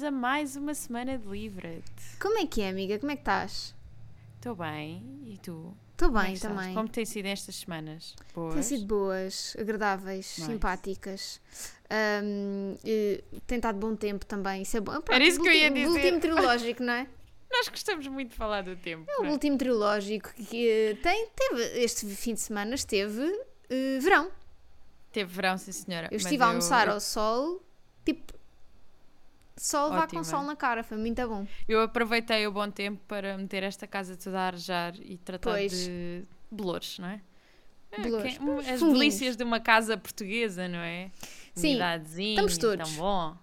bem-vindos a mais uma semana de Livre-te. Como é que é, amiga? Como é que estás? Estou bem, e tu? Estou Como é bem que estás? também. Como têm sido estas semanas? Boas? Têm sido boas, agradáveis, Nice. simpáticas. Eh, tem estado bom tempo também. Isso é bom. Pronto, Era isso que eu ia dizer. Bulletin meteorológico, não é? Nós gostamos muito de falar do tempo. É o é? último meteorológico que eh, tem, teve, este fim de semana esteve eh, verão. Teve verão, sim senhora. Eu estive a almoçar eu, ao sol, tipo, sol vá Ótima. com sol na cara, foi muito bom. eu aproveitei o bom tempo para meter esta casa toda a arejar e tratar Pois. de bolores, não é? É, Bolores. que- As delícias de uma casa portuguesa, não é? Sim, estamos todos. Tão bom.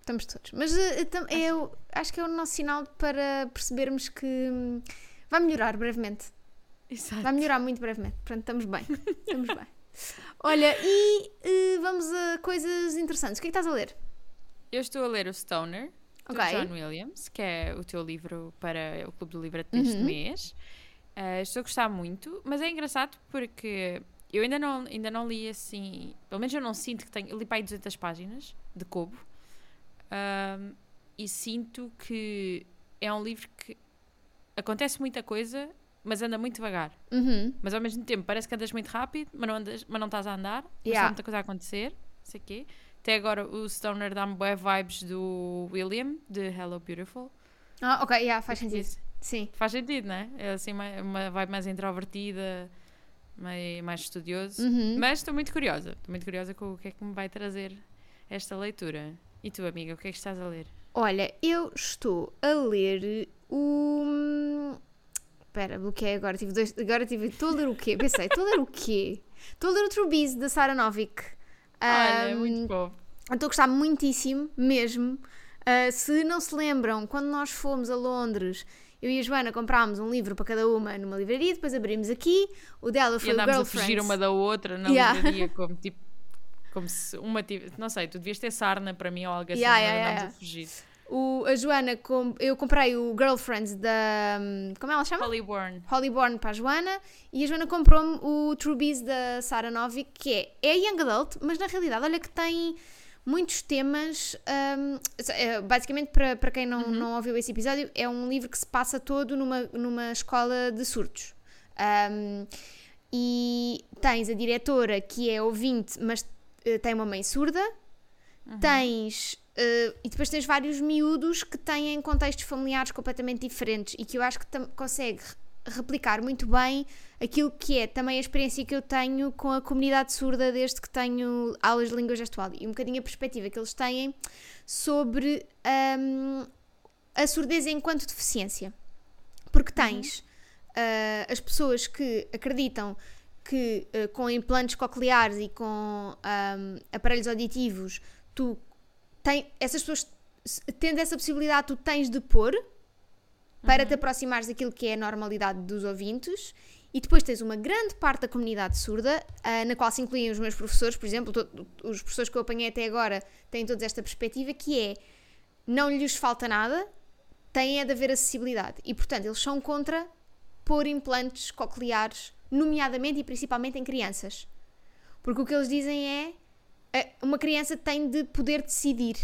Estamos todos. Mas eh, é o- acho que é o nosso sinal para percebermos que hum, vai melhorar brevemente. Exato. Vai melhorar muito brevemente. Portanto, estamos bem. Estamos bem. Olha, e eh, vamos a coisas interessantes. O que é que estás a ler? Eu estou a ler o Stoner, do Ok. John Williams, que é o teu livro para o Clube do Livro deste Uhum. mês. Uh, estou a gostar muito, mas é engraçado porque eu ainda não, ainda não li assim, pelo menos eu não sinto que tenho, eu li para aí 200 páginas de Kobo um, e sinto que é um livro que acontece muita coisa, mas anda muito devagar. Uhum. Mas ao mesmo tempo parece que andas muito rápido, mas não, andas, mas não estás a andar, mas Yeah. está muita coisa a acontecer, não sei o quê. Até agora o Stoner dá-me boas vibes do William, de Hello Beautiful. Ah, ok, yeah, faz sentido. Isso Sim. Faz sentido, não é? É assim uma, uma vibe mais introvertida, meio, mais estudioso. Uhum. Mas estou muito curiosa, estou muito curiosa com o que é que me vai trazer esta leitura. E tu, amiga, o que é que estás a ler? Olha, eu estou a ler o. Espera, bloqueei agora. Tive dois... Agora tive. Estou a ler o quê? Pensei, estou a ler o quê? Estou a ler o True Bees da Sarah Novik. Olha, Ahm, muito bom. Estou a gostar muitíssimo, mesmo. Uh, se não se lembram, quando nós fomos a Londres, eu e a Joana comprámos um livro para cada uma numa livraria, depois abrimos aqui. O dela E foi o andámos a Girlfriends. fugir uma da outra na Yeah. livraria, como tipo. Como se uma tivesse. Não sei, tu devias ter sarna para mim ou algo assim, Yeah, yeah, andámos yeah. a fugir. O, a Joana, com- eu comprei o Girlfriends da. hum, Como ela chama? Hollyborn. Hollyborn para a Joana e a Joana comprou-me o True Bees da Sarah Novik, que é, é Young Adult, mas na realidade, olha que tem muitos temas. hum, é, basicamente, para, para quem não, não ouviu esse episódio, é um livro que se passa todo numa, numa escola de surdos. Hum, e tens a diretora que é ouvinte, mas eh, tem uma mãe surda. Tens. Eh, e depois tens vários miúdos que têm contextos familiares completamente diferentes e que eu acho que consegue re- replicar muito bem aquilo que é também a experiência que eu tenho com a comunidade surda desde que tenho aulas de língua gestual e um bocadinho a perspectiva que eles têm sobre hum, a surdez enquanto deficiência. Porque tens ah, as pessoas que acreditam que ah, com implantes cocleares e com ahm, aparelhos auditivos, tu tem, essas pessoas, tendo essa possibilidade, tu tens de pôr para te aproximares daquilo que é a normalidade dos ouvintes. E depois tens uma grande parte da comunidade surda, ah, na qual se incluem os meus professores, por exemplo, to- os professores que eu apanhei até agora têm todos esta perspectiva, que é não lhes falta nada, tem é de haver acessibilidade. E, portanto, eles são contra pôr implantes cocleares, nomeadamente e principalmente em crianças. Porque o que eles dizem é uma criança tem de poder decidir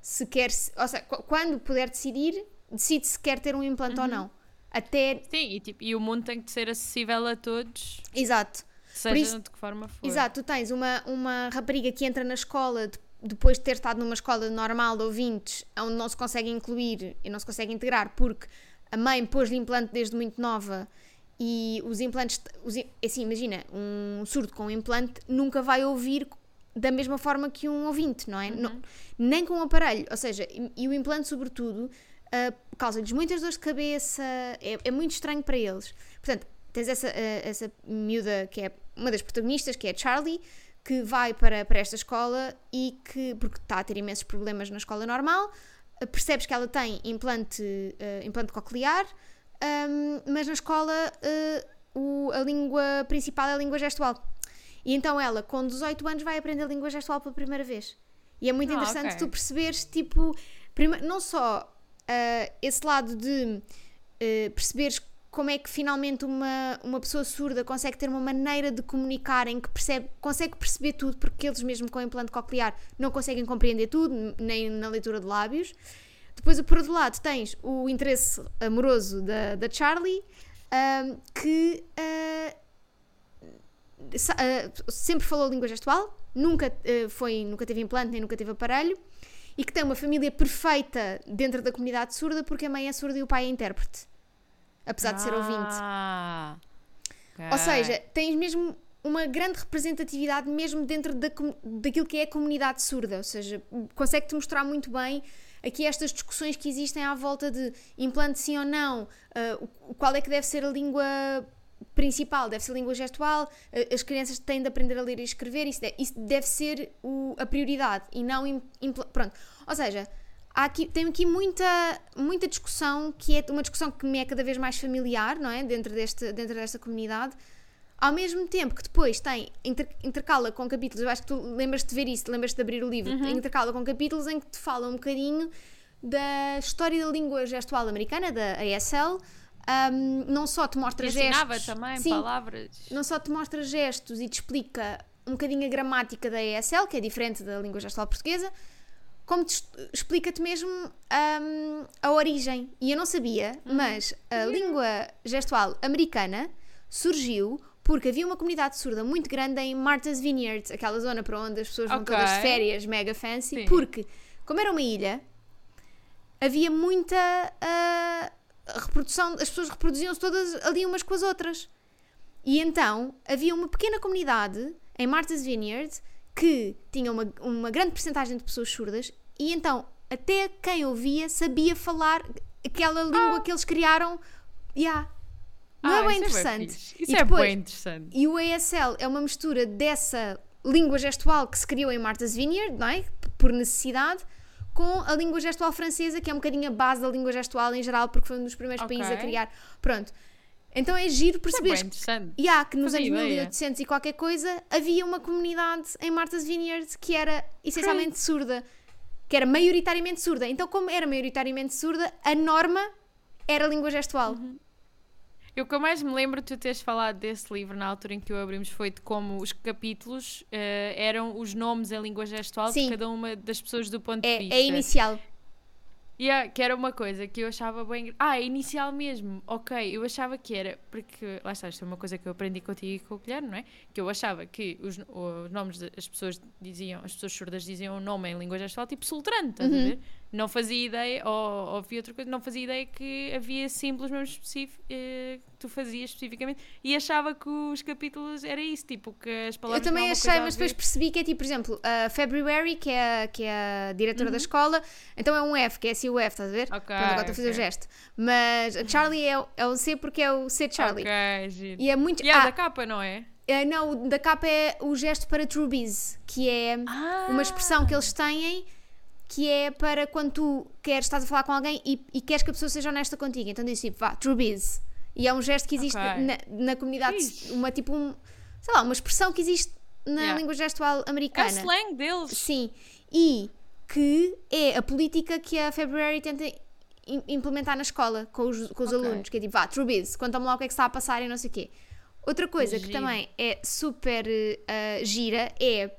se quer, ou seja, qu- quando puder decidir, decide se quer ter um implante ou não. Até, Sim, e, tipo, e o mundo tem que ser acessível a todos, exato. seja isso- de que forma for. Exato, tu tens uma, uma rapariga que entra na escola de- depois de ter estado numa escola normal de ouvintes, onde não se consegue incluir e não se consegue integrar porque a mãe pôs-lhe implante desde muito nova e os implantes, os, assim, imagina, um surdo com implante nunca vai ouvir da mesma forma que um ouvinte, não é? Não- nem com um aparelho, ou seja, e, e o implante sobretudo ah, causa-lhes muitas dores de cabeça, é, é muito estranho para eles. Portanto, tens essa, ah, essa miúda que é uma das protagonistas, que é a Charlie, que vai para, para esta escola e que, porque está a ter imensos problemas na escola normal, ah, percebes que ela tem implante, implante coclear, ahm, mas na escola o- a língua principal é a língua gestual. E então ela, com 18 anos, vai aprender a língua gestual pela primeira vez. E é muito Ah, interessante ok. tu perceberes, tipo, prima- não só ah, esse lado de ah, perceberes como é que finalmente uma, uma pessoa surda consegue ter uma maneira de comunicar em que percebe, consegue perceber tudo, porque eles mesmo com implante coclear não conseguem compreender tudo, nem na leitura de lábios. Depois, por outro lado, tens o interesse amoroso da, da Charlie, um, que uh, uh, sempre falou língua gestual, nunca, uh, foi, nunca teve implante, nem nunca teve aparelho, e que tem uma família perfeita dentro da comunidade surda, porque a mãe é surda e o pai é intérprete apesar de ser ouvinte. Ah, Ou seja, tens mesmo uma grande representatividade mesmo dentro da, daquilo que é a comunidade surda, ou seja, consegue-te mostrar muito bem aqui estas discussões que existem à volta de implante sim ou não, uh, qual é que deve ser a língua principal, deve ser a língua gestual, uh, as crianças têm de aprender a ler e escrever, isso deve, isso deve ser o, a prioridade e não... Pronto, ou seja, há aqui, tem aqui muita, muita discussão, que é uma discussão que me é cada vez mais familiar, não é? Dentro, deste, dentro desta comunidade. Ao mesmo tempo que depois tem, inter, intercala com capítulos, eu acho que tu lembras de ver isso, lembras de abrir o livro, uhum. intercala com capítulos em que te fala um bocadinho da história da língua gestual americana, da ASL. Um, não só te mostra e gestos. também sim, palavras. Não só te mostra gestos e te explica um bocadinho a gramática da ASL, que é diferente da língua gestual portuguesa, como explica-te mesmo um, a origem. E eu não sabia, uhum. mas a língua gestual americana surgiu porque havia uma comunidade surda muito grande em Martha's Vineyard, aquela zona para onde as pessoas vão okay. todas de férias, mega fancy, Sim. porque, como era uma ilha, havia muita uh, reprodução, as pessoas reproduziam-se todas ali umas com as outras. E então havia uma pequena comunidade em Martha's Vineyard que tinha uma, uma grande porcentagem de pessoas surdas e então até quem ouvia sabia falar aquela língua ah. que eles criaram. Yeah. Não é ah, é bem interessante. É isso e é depois, bem interessante. E o ASL é uma mistura dessa língua gestual que se criou em Martha's Vineyard, não é? Por necessidade, com a língua gestual francesa, que é um bocadinho a base da língua gestual em geral, porque foi um dos primeiros okay. países a criar. Pronto. Então é giro perceber é que, yeah, que nos Fazia anos 1800 e qualquer coisa havia uma comunidade em Martha's Vineyard que era essencialmente surda, que era maioritariamente surda. Então, como era maioritariamente surda, a norma era a língua gestual. Uhum. Eu que eu mais me lembro de tu teres falado desse livro na altura em que o abrimos foi de como os capítulos uh, eram os nomes em língua gestual Sim. de cada uma das pessoas do ponto é, de vista. É inicial. Yeah, que era uma coisa que eu achava bem. Ah, inicial mesmo. Ok, eu achava que era. Porque, lá está, isto é uma coisa que eu aprendi contigo e com o Guilherme, não é? Que eu achava que os, os nomes das pessoas diziam, as pessoas surdas diziam o nome em língua gestual tipo sultrante, estás uhum. a ver? Não fazia ideia, ou, ou outra coisa, não fazia ideia que havia símbolos mesmo específicos eh, que tu fazias especificamente e achava que os capítulos era isso, tipo, que as palavras. Eu também achei, mas depois percebi que é tipo, por exemplo, a February, que é, que é a diretora uhum. da escola, então é um F, que é assim o F, estás a ver? Ok. Pronto, agora estou a fazer o gesto. Mas a Charlie é, é o C porque é o C Charlie. Ok, giro. E é muito. E é ah, da capa, não é? é? Não, da capa é o gesto para Truebies, que é ah. uma expressão que eles têm que é para quando tu queres, estás a falar com alguém e, e queres que a pessoa seja honesta contigo. Então diz tipo, vá, true biz. E é um gesto que existe okay. na, na, comunidade, Ixi. uma tipo, um, sei lá, uma expressão que existe na yeah. língua gestual americana. É o slang deles. Sim. E que é a política que a February tenta implementar na escola com os, com os okay. alunos, que é tipo, vá, true biz, conta-me lá o que é que está a passar e não sei o quê. Outra coisa que também é super uh, gira é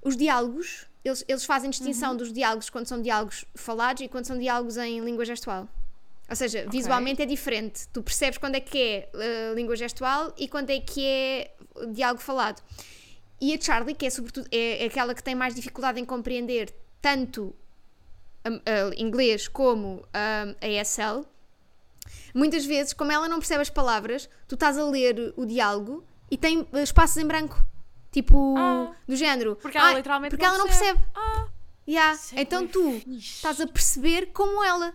os diálogos eles, eles fazem distinção uhum. dos diálogos quando são diálogos falados e quando são diálogos em língua gestual. Ou seja, okay. visualmente é diferente. Tu percebes quando é que é uh, língua gestual e quando é que é diálogo falado. E a Charlie, que é sobretudo é, é aquela que tem mais dificuldade em compreender tanto um, uh, inglês como um, a ESL, muitas vezes, como ela não percebe as palavras, tu estás a ler o diálogo e tem espaços em branco. Tipo, ah, do género. Porque ela literalmente Porque não ela percebe. não percebe. Ah, yeah. É então tu fixe. estás a perceber como ela.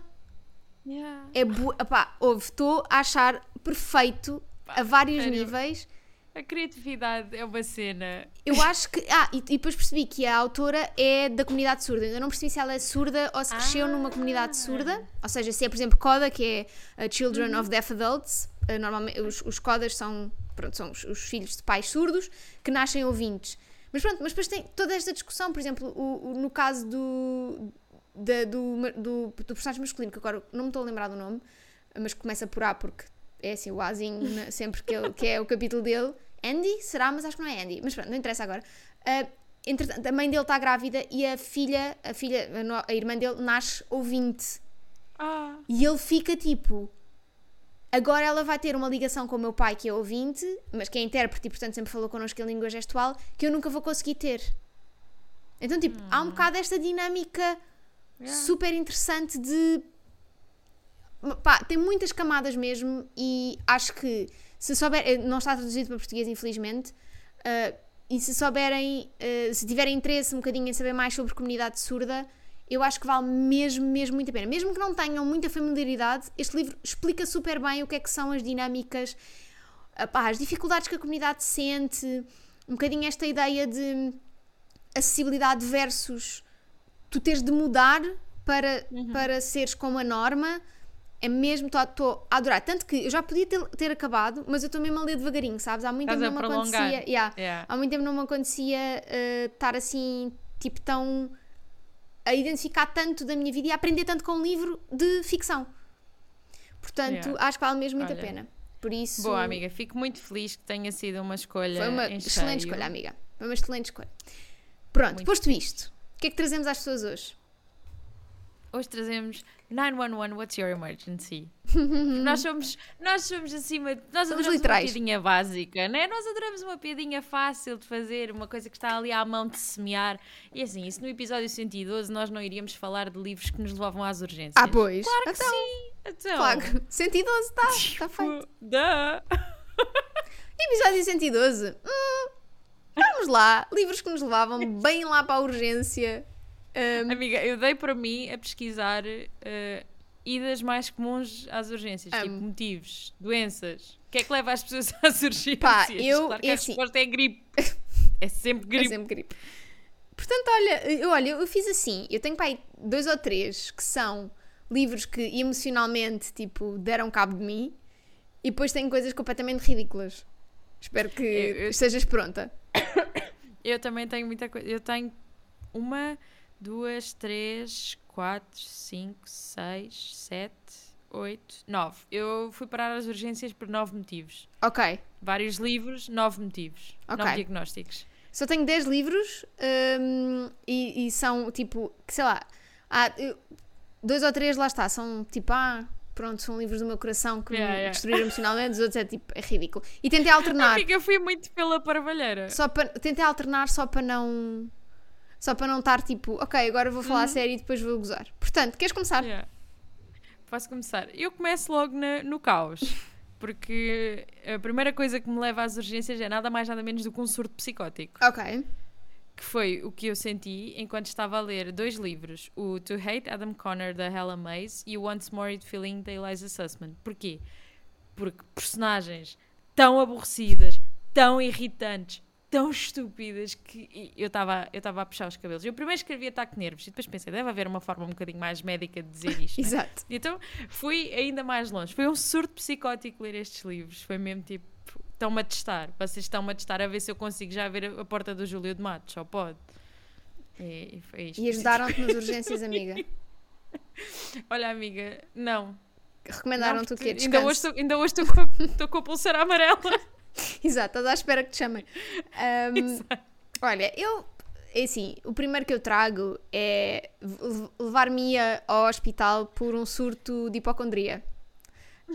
Yeah. É bu... ouve, estou a achar perfeito Pá, a vários sério? níveis. A criatividade é uma cena. Eu acho que. Ah, e, e, depois percebi que a autora é da comunidade surda. Eu não percebi se ela é surda ou se cresceu ah. numa comunidade surda. Ou seja, se é, por exemplo, CODA, que é Children uhum. of Deaf Adults. Uh, normalmente, os, os CODAs são pronto, são os, os, filhos de pais surdos que nascem ouvintes. Mas pronto, mas depois tem toda esta discussão, por exemplo, o, o, no caso do, da, do, do, do, personagem masculino, que agora não me estou a lembrar do nome, mas começa por A porque é assim, o Azinho, sempre que, ele, que é o capítulo dele. Andy? Será? Mas acho que não é Andy. Mas pronto, não interessa agora. Uh, entretanto, a mãe dele está grávida e a filha, a filha, a irmã dele, nasce ouvinte. Ah, E ele fica tipo. Agora ela vai ter uma ligação com o meu pai, que é ouvinte, mas que é intérprete e, portanto, sempre falou connosco em língua gestual, que eu nunca vou conseguir ter. Então, tipo, há um bocado esta dinâmica yeah. super interessante de. Pá, tem muitas camadas mesmo e acho que se souber. eh, Não está traduzido para português, infelizmente. eh, e se souberem, eh, se tiverem interesse um bocadinho em saber mais sobre comunidade surda, eu acho que vale mesmo, mesmo muito a pena. Mesmo que não tenham muita familiaridade, este livro explica super bem o que é que são as dinâmicas, ah, pá, as dificuldades que a comunidade sente, um bocadinho esta ideia de acessibilidade versus tu teres de mudar para, para seres como a norma. É mesmo, estou a adorar. Tanto que eu já podia ter, ter acabado, mas eu estou mesmo a ler devagarinho, sabes? Há muito Estás tempo não me acontecia. yeah. Yeah. Há muito tempo não me acontecia eh, estar assim, tipo, tão. A identificar tanto da minha vida e a aprender tanto com um livro de ficção. Portanto, Yeah. acho que vale mesmo muito a pena. Por isso. Boa, amiga. Fico muito feliz que tenha sido uma escolha. Foi uma excelente cheio. escolha, amiga. Foi uma excelente escolha. Pronto, Muito posto isto, o que é que trazemos às pessoas hoje? Hoje trazemos 911, what's your emergency? nós somos, nós somos acima, nós Somos adoramos literais. uma piadinha básica, né? Nós adoramos uma piadinha fácil de fazer, uma coisa que está ali à mão de semear. E assim, isso no episódio 112 nós não iríamos falar de livros que nos levavam às urgências. Ah, pois. Claro que então, sim. Então, Claro. 112, está tá feito. Episódio 112. Hum, vamos lá. Livros que nos levavam bem lá para a urgência. Hum, Amiga, eu dei para mim a pesquisar eh, idas mais comuns às urgências, tipo Amo. motivos, doenças. O que é que leva as pessoas às urgências? Pá, eu- claro que é a assim- resposta é gripe. É sempre É gripe. sempre gripe. Portanto, olha, eu, olha, eu fiz assim. Eu tenho para aí dois ou três que são livros que emocionalmente, tipo, deram cabo de mim. E depois tenho coisas completamente ridículas. Espero que Eu- eu- estejas pronta. Eu também tenho muita coisa. Eu tenho uma, duas, três, quatro, cinco, seis, sete, oito, nove. Eu fui parar às urgências por nove motivos. Ok. Vários livros, nove motivos. Ok. Nove diagnósticos. Só tenho 10 livros hum, e, e são tipo, sei lá, há, dois ou três lá está, são tipo, ah, pronto, são livros do meu coração que Yeah, me yeah. destruíram emocionalmente, os outros é tipo, é ridículo. E tentei alternar, Amiga, eu fui muito pela parvalheira. só para, tentei alternar só para não, só para não estar tipo, ok, agora vou falar a sério e depois vou gozar. Portanto, queres começar? Yeah. Posso começar? Eu começo logo na- no caos. Porque a primeira coisa que me leva às urgências é nada mais nada menos do que um surto psicótico. Ok, Que foi o que eu senti enquanto estava a ler dois livros: o To Hate Adam Connor da Hella Mays e o Once More It Feeling da Eliza Sussman. Porquê? Porque personagens tão aborrecidas, tão irritantes, tão estúpidas que eu estava eu estava a puxar os cabelos. Eu primeiro escrevi ataque de nervos e depois pensei, deve haver uma forma um bocadinho mais médica de dizer isto. né? exato. Então fui ainda mais longe. Foi um surto psicótico ler estes livros. Foi mesmo tipo, estão-me a testar. Vocês estão-me a testar a ver se eu consigo já ver a, porta do Júlio de Matos. Só pode. E, foi isto. E ajudaram-te nas urgências, amiga. Olha, amiga, não. Recomendaram-te o quê? porque ainda hoje Descanso. ainda hoje estou com, a- com a pulseira amarela. Exato, estás à espera que te chamem. Ahm, olha, eu. É assim, o primeiro que eu trago é levar-me ao hospital por um surto de hipocondria.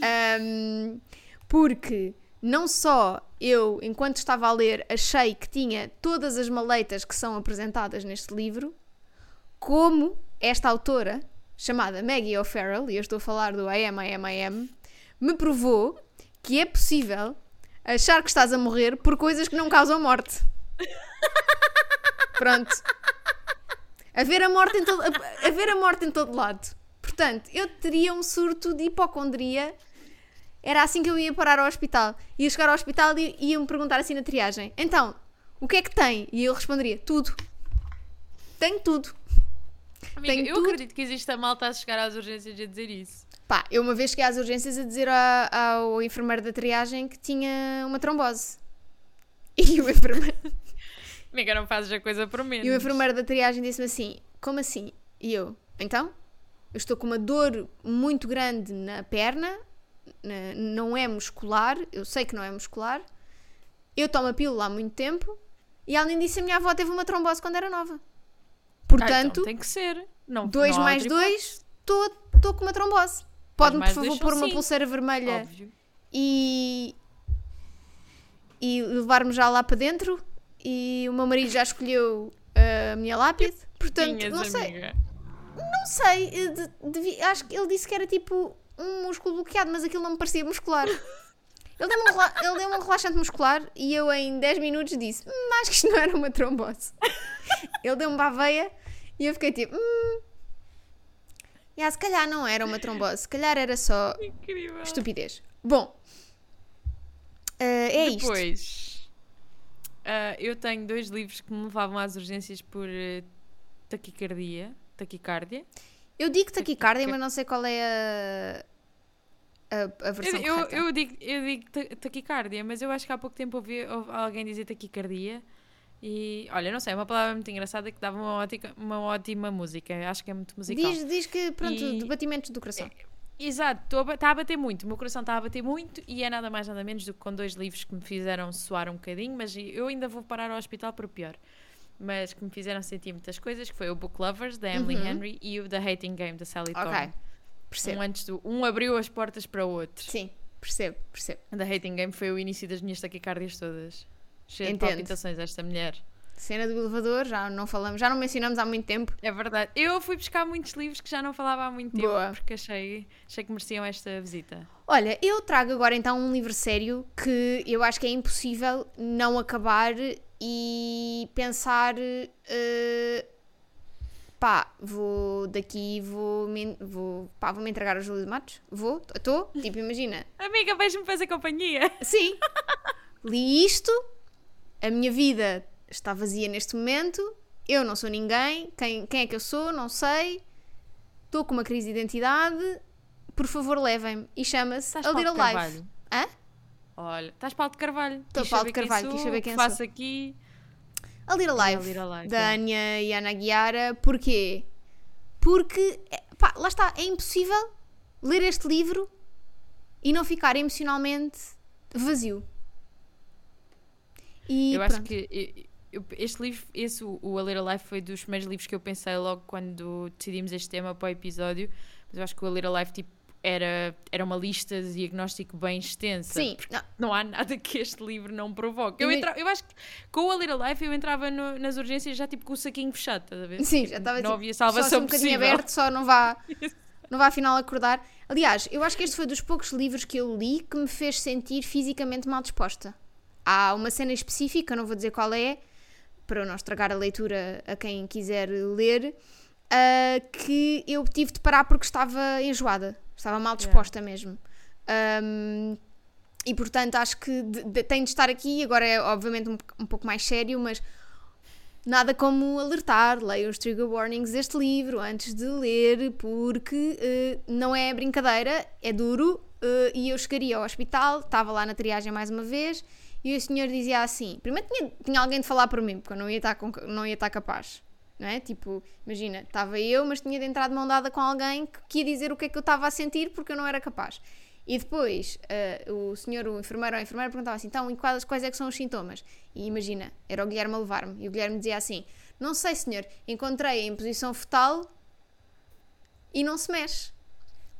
Ahm, porque não só eu, enquanto estava a ler, achei que tinha todas as maleitas que são apresentadas neste livro, como esta autora, chamada Maggie O'Farrell, e eu estou a falar do I Am, I Am, I Am, me provou que é possível achar que estás a morrer por coisas que não causam morte. Pronto. Haver a morte em todo, a- haver a morte em todo lado. Portanto, eu teria um surto de hipocondria. Era assim que eu ia parar ao hospital. Ia chegar ao hospital e ia-me perguntar assim na triagem: Então, o que é que tem? E eu responderia: Tudo. Tenho tudo. Amiga, Tenho eu tudo. acredito que existe a malta a chegar às urgências e a dizer isso. Pá, eu uma vez cheguei às urgências a dizer a- ao enfermeiro da triagem que tinha uma trombose. E o enfermeiro, Amiga, não fazes a coisa por menos. e o enfermeiro da triagem disse-me assim: Como assim? E eu: Então? Eu estou com uma dor muito grande na perna, não é muscular, eu sei que não é muscular, eu tomo a pílula há muito tempo e além disso a minha avó teve uma trombose quando era nova. Ah, então Portanto, tem que ser. Não, 2 não há mais 2, estou com uma trombose. Pode-me, por favor, pôr são uma pulseira vermelha Óbvio. e, e levar-me já lá para dentro. E o meu marido já escolheu a minha lápide. Portanto, Tinhas, não sei. amiga. Não sei. eh, de- devi- acho que ele disse que era tipo um músculo bloqueado, mas aquilo não me parecia muscular. Ele deu-me um, ele deu-me um relaxante muscular e eu em 10 minutos disse: "Hum, Acho que isto não era uma trombose. ele deu-me para a veia e eu fiquei tipo: Hum. Yeah, se calhar não era uma trombose, se calhar era só Incrível. estupidez. Bom, eh, é isto. Depois, ah, eu tenho dois livros que me levavam às urgências por eh, taquicardia. Taquicardia. Eu digo taquicardia, Taquica- mas não sei qual é a, a, a Eu, versão eu, correta. eu digo, eu digo ta- taquicardia, mas eu acho que há pouco tempo ouvi, ouvi alguém dizer taquicardia. E olha, não sei, é uma palavra muito engraçada que dava uma, ótica, uma ótima música. Acho que é muito musical. Diz, diz que, pronto, E- de batimentos do coração. Exato, está a bater muito, o meu coração está a bater muito e é nada mais nada menos do que com dois livros que me fizeram suar um bocadinho, mas eu ainda vou parar ao hospital por pior. Mas que me fizeram sentir muitas coisas, que foi o Book Lovers, da Emily Uhum. Henry, e o The Hating Game, da Sally Ok, Thorne. percebo. Um, antes do, um abriu as portas para o outro. Sim, percebo, percebo. The Hating Game foi o início das minhas taquicardias todas. Cheia de Entendo. palpitações, esta mulher. Cena do elevador, já não falamos, já não mencionamos há muito tempo. É verdade. Eu fui buscar muitos livros que já não falava há muito tempo, Boa. porque achei, achei que mereciam esta visita. Olha, eu trago agora então um livro sério que eu acho que é impossível não acabar e pensar. eh, pá, vou daqui, vou me, vou, pá, vou me entregar ao Júlio de Matos? Vou? Estou? Tipo, imagina. Amiga, vais-me fazer companhia. Sim. Li isto, a minha vida está vazia neste momento, eu não sou ninguém, quem, quem é que eu sou, não sei, estou com uma crise de identidade, por favor levem-me. E chama-se A Little Life. Hã? Olha, estás Paulo de Carvalho. Estou Quis Paulo de quem Carvalho, quis sou, saber o que quem faço sou. aqui. A Little A Life, Little Life, da é. E Ana Guiara, porquê? Porque, é, pá, lá está, é impossível ler este livro e não ficar emocionalmente vazio. E eu acho pronto. que eu- eu- este livro, esse, o A Little Life, foi dos primeiros livros que eu pensei logo quando decidimos este tema para o episódio. Mas eu acho que o A Little Life tipo, era, era uma lista de diagnóstico bem extensa. Sim, não, Não há nada que este livro não provoque. Eu, entra, eu acho que com o A Little Life eu entrava no- nas urgências já tipo com o saquinho fechado, estás a ver? Sim, já estava Não tipo, havia só assim salvação um bocadinho possível. aberto, só não vá, não vá afinal acordar. Aliás, eu acho que este foi dos poucos livros que eu li que me fez sentir fisicamente mal disposta. Há uma cena específica, não vou dizer qual é, para não estragar a leitura a quem quiser ler, ah, que eu tive de parar porque estava enjoada, estava mal disposta mesmo. Ahm, e portanto acho que de- de- tem de estar aqui, agora é obviamente um, um pouco mais sério, mas Nada como alertar, leiam os trigger warnings deste livro antes de ler, porque eh, não é brincadeira, é duro. Eh, e eu chegaria ao hospital, estava lá na triagem mais uma vez, e o senhor dizia assim: primeiro tinha, tinha alguém de falar por mim, porque eu não ia estar, com- não ia estar capaz. Não é? Tipo, imagina, estava eu, mas tinha de entrar de mão dada com alguém que, ia dizer o que é que eu estava a sentir porque eu não era capaz. E depois eh, o senhor, o enfermeiro ou a enfermeira perguntava assim: então, quais, quais é que são os sintomas? E imagina, era o Guilherme a levar-me. E o Guilherme dizia assim: não sei, senhor, encontrei em posição fetal e não se mexe.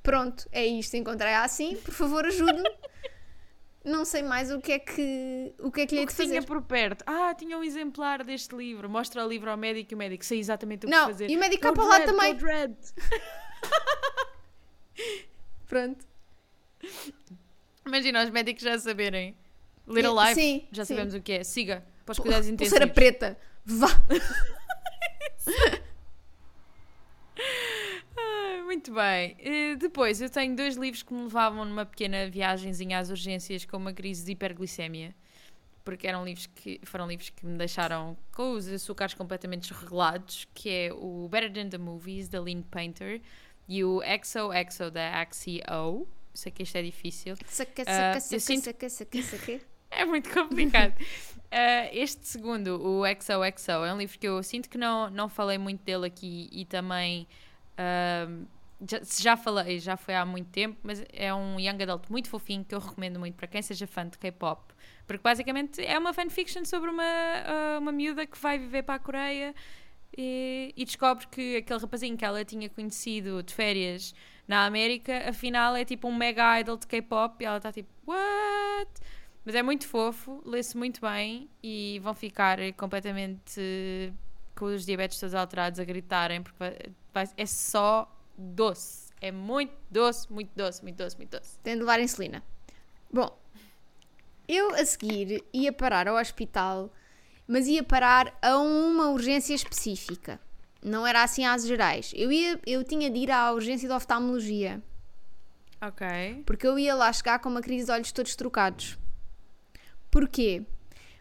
Pronto, é isto, encontrei-a assim, por favor, ajude-me. não sei mais o que é que, o que, é que lhe O que tinha fazer. por perto. Ah, tinha um exemplar deste livro. Mostra o livro ao médico e o médico sei exatamente o Não, que fazer. e o médico cá para lá também. Pronto. Imagina os médicos já saberem. Little E- Life, sim, já sim. sabemos o que é. Siga, para os cuidados intensivos. Pulseira preta. Vá. Muito bem. Eh, depois, eu tenho dois livros que me levavam numa pequena viagenzinha às urgências com uma crise de hiperglicemia. Porque eram livros que foram livros que me deixaram com os açúcares completamente desregulados, que é o Better Than the Movies, da Lynn Painter, e o XOXO, da Axio. Sei que isto é difícil. Saca, Ah, saca, eu saca, sinto- saca, saca, saca. É muito complicado. Uh, este segundo, o XOXO, é um livro que eu sinto que não, não falei muito dele aqui e também um, já, já falei, já foi há muito tempo, mas é um young adult muito fofinho que eu recomendo muito para quem seja fã de K-pop. Porque basicamente é uma fanfiction sobre uma, uh, uma miúda que vai viver para a Coreia e, e, descobre que aquele rapazinho que ela tinha conhecido de férias na América, afinal é tipo um mega idol de K-pop e ela está tipo, what? Mas é muito fofo, lê-se muito bem e vão ficar completamente com os diabetes todos alterados a gritarem, porque vai, vai, é só doce. É muito doce, muito doce, muito doce, muito doce. Tem de levar insulina. Bom, eu a seguir ia parar ao hospital, mas ia parar a uma urgência específica. Não era assim às gerais. Eu, ia, eu tinha de ir à urgência de oftalmologia. Ok. Porque eu ia lá chegar com uma crise de olhos todos trocados. Porquê?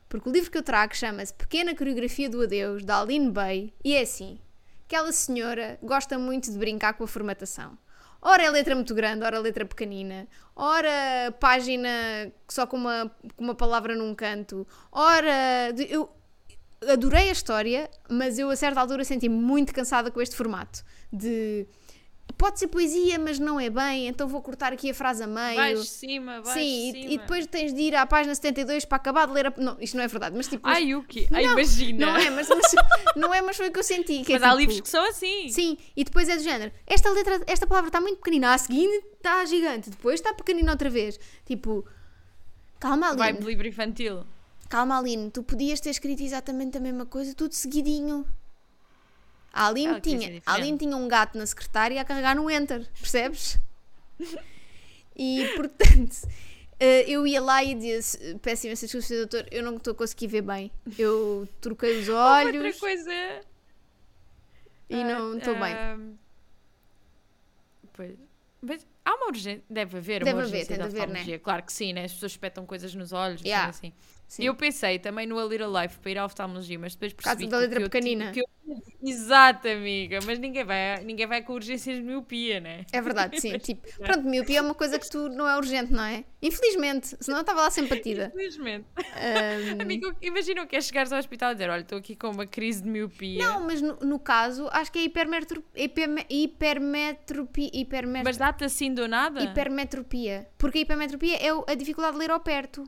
Porque o livro que eu trago chama-se Pequena Coreografia do Adeus, da Aline Bay, e é assim: aquela senhora gosta muito de brincar com a formatação. Ora é letra muito grande, ora letra pequenina, ora página só com uma, com uma palavra num canto, ora. Eu adorei a história, mas eu a certa altura senti-me muito cansada com este formato de pode ser poesia, mas não é bem, então vou cortar aqui a frase a meio. Baixo, cima, baixo, Sim, cima. E, e depois tens de ir à página 72 para acabar de ler a... Não, isto não é verdade, mas tipo... Ai, o quê? Ai, imagina. Não é, mas, mas, não é, mas foi o que eu senti. Que mas é, há tipo, livros que são assim. Sim, e depois é do género, esta letra, esta palavra está muito pequenina, a seguinte está gigante, depois está pequenina outra vez. Tipo, calma Aline. Vai de livro infantil. Calma Aline, tu podias ter escrito exatamente a mesma coisa, tudo seguidinho. A Aline, queria tinha, ser a Aline tinha um gato na secretária a carregar no enter, percebes? E portanto, eh, eu ia lá e disse: Peço imensa desculpa, doutor, eu não estou a conseguir ver bem. Eu troquei os olhos Outra coisa. e não estou bem. Ah, Pois. Mas há uma urgência. Deve haver Deve uma haver, urgência de de haver, né? Claro que sim, né? As pessoas espetam coisas nos olhos. Yeah. Assim. Sim. Eu pensei também no A Little Life para ir à oftalmologia, mas depois percebi da letra que pequenina. eu- Exato, amiga. Mas ninguém vai, ninguém vai com urgências de miopia, né? É verdade, sim. tipo, pronto, miopia é uma coisa que tu não é urgente, não é? Infelizmente, senão eu estava lá sem partida. Infelizmente. Ahm, Amigo, imagina que é chegares ao hospital e dizer: Olha, estou aqui com uma crise de miopia. não, mas no, no caso, acho que é hipermetro, hiperme- hipermetropia. Hipermetro, Mas dá-te assim do nada? hipermetropia. Porque a hipermetropia é a dificuldade de ler ao perto.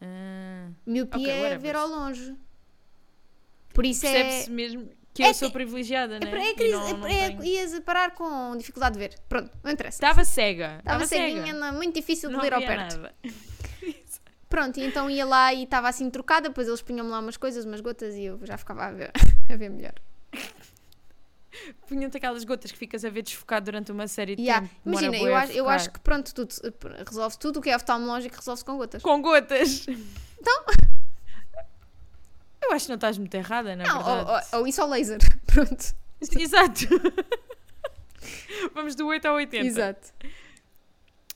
Ah, Miopia Ok, é ver ao longe. Por isso é. Percebe-se mesmo que é eu sou privilegiada, É, né? é, E crise, não- não é, tenho- ias a parar com dificuldade de ver. Pronto, não interessa. Estava cega. Estava cega. ceguinha, não, muito difícil de Não ler ao perto. nada. Pronto, e então ia lá e estava assim trocada, depois eles punham-me lá umas coisas, umas gotas e eu já ficava a ver, a ver melhor. Punham-te aquelas gotas que ficas a ver desfocado durante uma série de Yeah. tempo. Imagina, eu acho, eu acho que pronto, tudo, resolve tudo o que é oftalmológico resolve-se com gotas. Com gotas. Então. Eu acho que não estás muito errada, na Não, verdade. ou, ou, ou isso ao laser. Pronto. Exato. Vamos do 8 ao 80. Exato.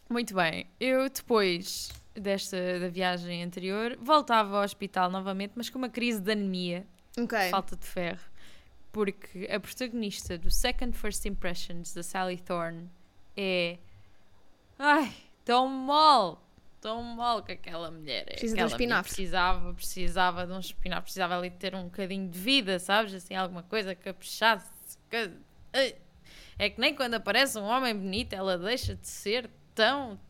Muito bem. Eu depois desta da viagem anterior voltava ao hospital novamente, mas com uma crise de anemia, Ok. falta de ferro, porque a protagonista do Second First Impressions da Sally Thorne é ai, tão mal, tão mal que aquela mulher é. Precisa de um Aquela espinafre. Precisava, precisava de um espinafre, precisava ali ter um bocadinho de vida, sabes? Assim, alguma coisa que puxasse. Que... É que nem quando aparece um homem bonito ela deixa de ser tão.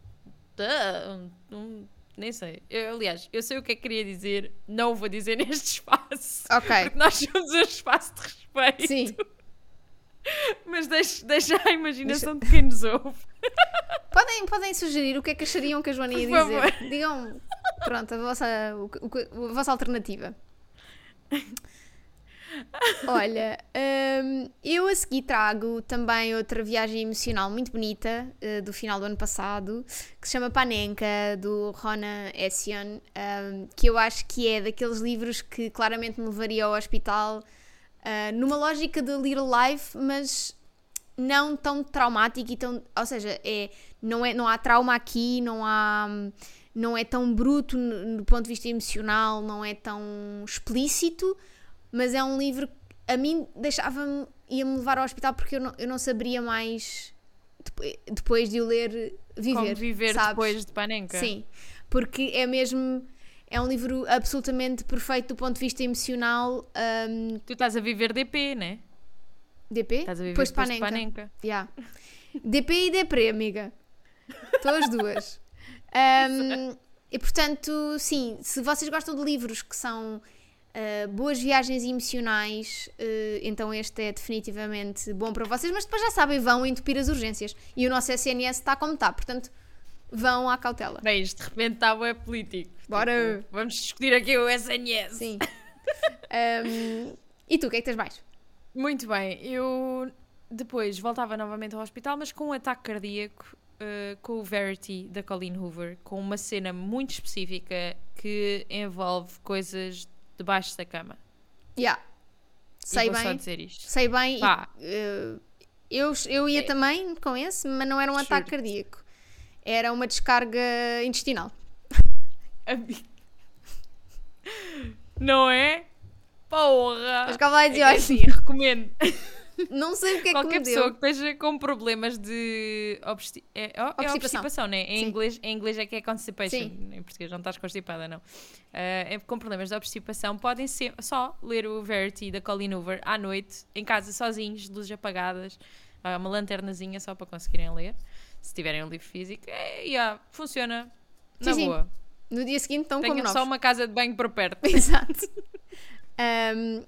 tão um- nem sei. Eu, aliás, eu sei o que é que queria dizer, não o vou dizer neste espaço. Ok. Porque nós somos um espaço de respeito. Sim. Mas deixa, deixa a imaginação de quem nos ouve. Podem, podem sugerir o que é que achariam que a Joana ia Por dizer. Digam, pronto, a vossa, o o a vossa alternativa. Olha, hum, eu a seguir trago também outra viagem emocional muito bonita eh, do final do ano passado, que se chama Panenka, do Rona Ession, hum, que eu acho que é daqueles livros que claramente me levaria ao hospital ah, numa lógica de Little Life, mas não tão traumático e tão, ou seja, é, não, é, não há trauma aqui, não há não é tão bruto do ponto de vista emocional, não é tão explícito, mas é um livro que a mim deixava-me, ia-me levar ao hospital porque eu não, eu não saberia mais depois, de o ler viver. Como viver sabes? depois de Panenka. Sim, porque é mesmo. É um livro absolutamente perfeito do ponto de vista emocional. hum, Tu estás a viver DP, né? DP? Estás a viver Depois de depois de Panenka. Panenka. Yeah. DP e Depre, amiga. Estou as duas. Um, e portanto, sim, se vocês gostam de livros que são uh, boas viagens emocionais, uh, então este é definitivamente bom para vocês, mas depois já sabem, vão entupir as urgências. E o nosso SNS está como está, portanto, vão à cautela. Bem, isto de repente está é político. Bora! Tipo, vamos discutir aqui o SNS. Sim. Um, e tu, o que é que tens mais? Muito bem, eu depois voltava novamente ao hospital, mas com um ataque cardíaco, uh, com o Verity da Colleen Hoover, com uma cena muito específica que envolve coisas debaixo da cama. Yeah. E Sei vou só bem, dizer isto. sei bem. e, Pá. uh, eu, eu ia É. também com esse, mas não era um Juro. ataque cardíaco. Era uma descarga intestinal. Não é? Porra! Mas cá vai É que olha, assim, recomendo. Não sei o que é que Qualquer pessoa deu. que esteja com problemas de obsti é, é Obstipação. obstipação, né? Em Sim. inglês, em inglês é que é constipation. Sim. Em português não estás constipada, não. Ah, é com problemas de obstipação, podem ser, só ler o Verity da Colleen Hoover à noite, em casa, sozinhos, luzes apagadas, ah, uma lanternazinha só para conseguirem ler. Se tiverem um livro físico, é, yeah, funciona na Sim, sim. boa. No dia seguinte estão como Tenham novos. só uma casa de banho por perto. Exato. Um,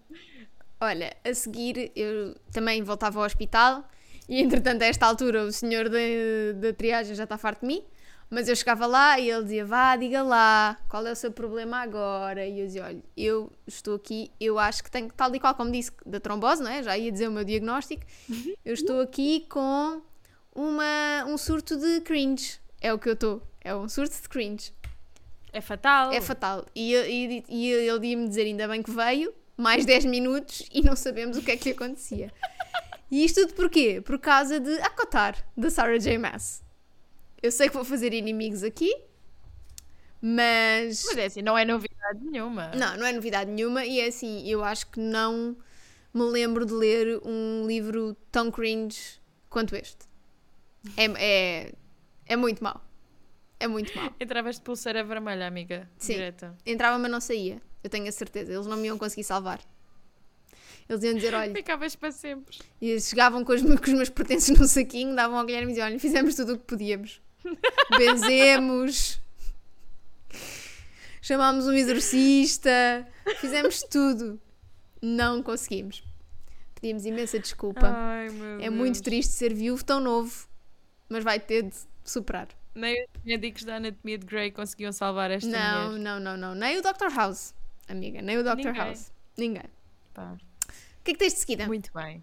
olha, a seguir eu também voltava ao hospital e entretanto a esta altura o senhor da, triagem já está farto de mim, mas eu chegava lá e ele dizia, vá, diga lá, qual é o seu problema agora? E eu dizia, olha, eu estou aqui, eu acho que tenho, tal e qual como disse, da trombose, não é? Já ia dizer o meu diagnóstico, eu estou aqui com uma, um surto de cringe, é o que eu estou, é um surto de cringe. É fatal. É fatal. E, e, e ele ia-me dizer, ainda bem que veio, mais 10 minutos e não sabemos o que é que lhe acontecia. E isto tudo porquê? Por causa de Acotar, da Sarah J. Maas. Eu sei que vou fazer inimigos aqui, mas... Mas é assim, não é novidade nenhuma. Não, não é novidade nenhuma e é assim, eu acho que não me lembro de ler um livro tão cringe quanto este. É, é, é muito mau. É muito mau. Entravas de pulseira vermelha, amiga. Sim. Direta. Entrava, mas não saía. Eu tenho a certeza. Eles não me iam conseguir salvar. Eles iam dizer, olha, Ficavas para sempre. e chegavam com os, meus- com os meus pertences no saquinho, davam ao Guilherme e diziam, olha, fizemos tudo o que podíamos. Benzemos, chamámos um exorcista, fizemos tudo. Não conseguimos. Pedimos imensa desculpa. Ai, meu é muito Deus. triste ser viúvo tão novo, mas vai ter de superar. Nem os médicos da Anatomia de Grey conseguiam salvar esta Não, mulher. não, não, não. Nem o Dr. House, amiga, nem o Dr. Ninguém. House. Ninguém. Pá, O que é que tens de seguida? muito bem.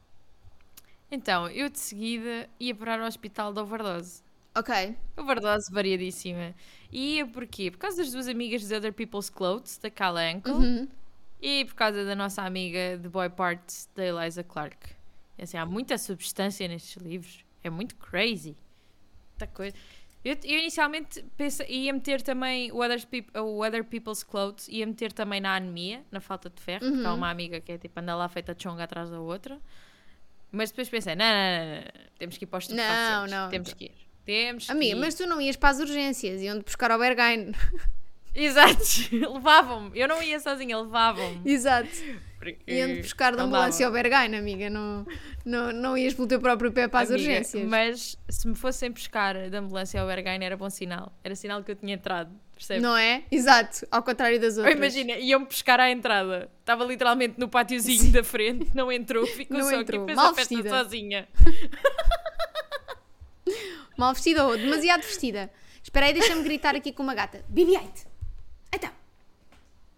Então, eu de seguida ia parar ao hospital de overdose. Ok. Overdose variadíssima. E ia porquê? Por causa das duas amigas de Other People's Clothes, da Kala Ankle, Uhum. e por causa da nossa amiga de Boy Parts, da Eliza Clark. Assim, há muita substância nestes livros. É muito crazy. Muita coisa. Eu, eu inicialmente pensa, ia meter também o Other, Peop- o Other People's Clothes, ia meter também na anemia, na falta de ferro, porque há Uhum. uma amiga que é tipo anda lá feita de chonga atrás da outra. Mas depois pensei, não, não, não, não, não, temos que ir para os estupefacientes. não. Temos que ir. Temos que Amiga, mas tu não ias para as urgências, iam-te buscar ao Berghain. Exato, levavam-me. Eu não ia sozinha, levavam-me. Exato. Porque Iam-te buscar de ambulância ao Berghain, amiga. Não, não, não ias pelo teu próprio pé para as Amiga, urgências. Mas se me fossem buscar da ambulância ao Berghain era bom sinal. Era sinal que eu tinha entrado, percebes? Não é? Exato. Ao contrário das Ou outras. imagina, iam-me buscar à entrada. Estava literalmente no pátiozinho da frente, não entrou, ficou Não só entrou, aqui, fez mal a festa vestida. sozinha. Mal vestida ou demasiado vestida. Espera aí, deixa-me gritar aqui com uma gata. BB-8. Então.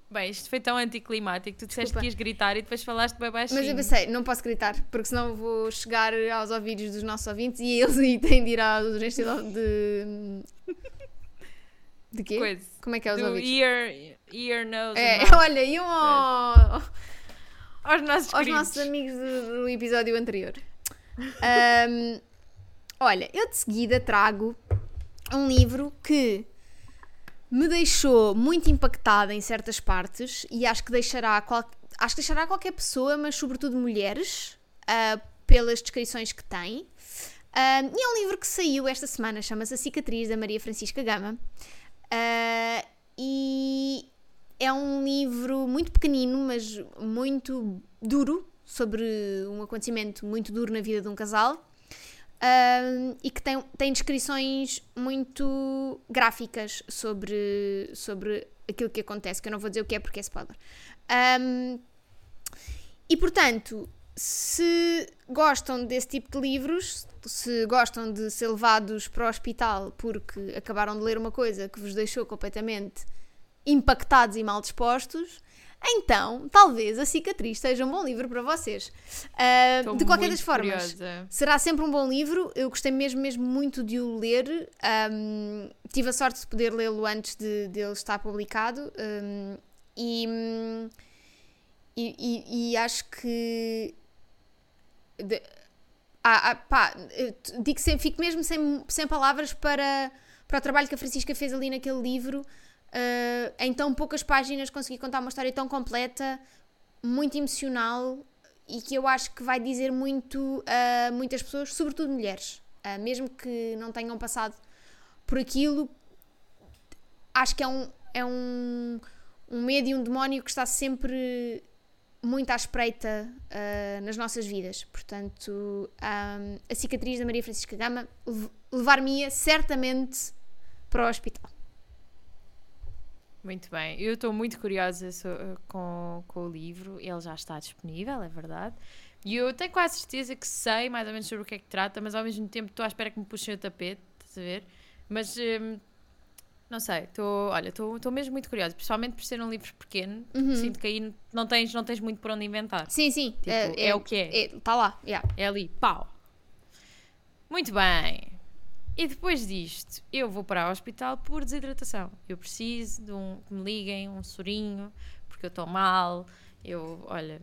Bem, isto foi tão anticlimático. Tu disseste Desculpa. que ias gritar e depois falaste bem baixinho. Mas eu pensei, não posso gritar, porque senão vou chegar aos ouvidos dos nossos ouvintes e eles aí têm de ir às urgências de... De quê? Coisa. Como é que é os Do ouvidos? ear, ear, nose, É, mouth. olha, iam ao, Aos nossos aos nossos amigos do, do episódio anterior. Ahm, olha, eu de seguida trago um livro que me deixou muito impactada em certas partes e acho que deixará, qual- acho que deixará qualquer pessoa, mas sobretudo mulheres, ah, pelas descrições que tem. Ahm, e é um livro que saiu esta semana, chama-se A Cicatriz, da Maria Francisca Gama. Ah, e é um livro muito pequenino, mas muito duro sobre um acontecimento muito duro na vida de um casal. Um, e que tem, tem descrições muito gráficas sobre, sobre aquilo que acontece, que eu não vou dizer o que é porque é spoiler. Um, e portanto, se gostam desse tipo de livros, se gostam de ser levados para o hospital porque acabaram de ler uma coisa que vos deixou completamente impactados e mal dispostos, então talvez a cicatriz seja um bom livro para vocês. Uh, de qualquer das formas, curiosa. será sempre um bom livro. Eu gostei mesmo, mesmo muito de o ler. Um, tive a sorte de poder lê-lo antes de, de, ele estar publicado. Um, e, e, e, acho que. De, ah, ah, pá, digo sempre, fico mesmo sem, sem palavras para, para o trabalho que a Francisca fez ali naquele livro uh, em tão poucas páginas consegui contar uma história tão completa, muito emocional e que eu acho que vai dizer muito a muitas pessoas, sobretudo mulheres, uh, mesmo que não tenham passado por aquilo. Acho que é um, é um, um medo e um demónio que está sempre muito à espreita uh, nas nossas vidas. Portanto, um, a cicatriz da Maria Francisca Gama levar-me-ia certamente para o hospital. Muito bem, eu estou muito curiosa com, com o livro, ele já está disponível, é verdade. E eu tenho quase certeza que sei mais ou menos sobre o que é que trata, mas ao mesmo tempo estou à espera que me puxem o tapete, estás a ver? Mas hum, não sei, estou, olha, estou mesmo muito curiosa, principalmente por ser um livro pequeno, uhum. sinto que aí não tens, não tens muito por onde inventar. Sim, sim, tipo, é, é, é, o que é. Está é, lá, yeah. é ali, pau. Muito bem. E depois disto, eu vou para o hospital por desidratação. Eu preciso de um, que me liguem, um sorinho, porque eu estou mal. Eu, olha,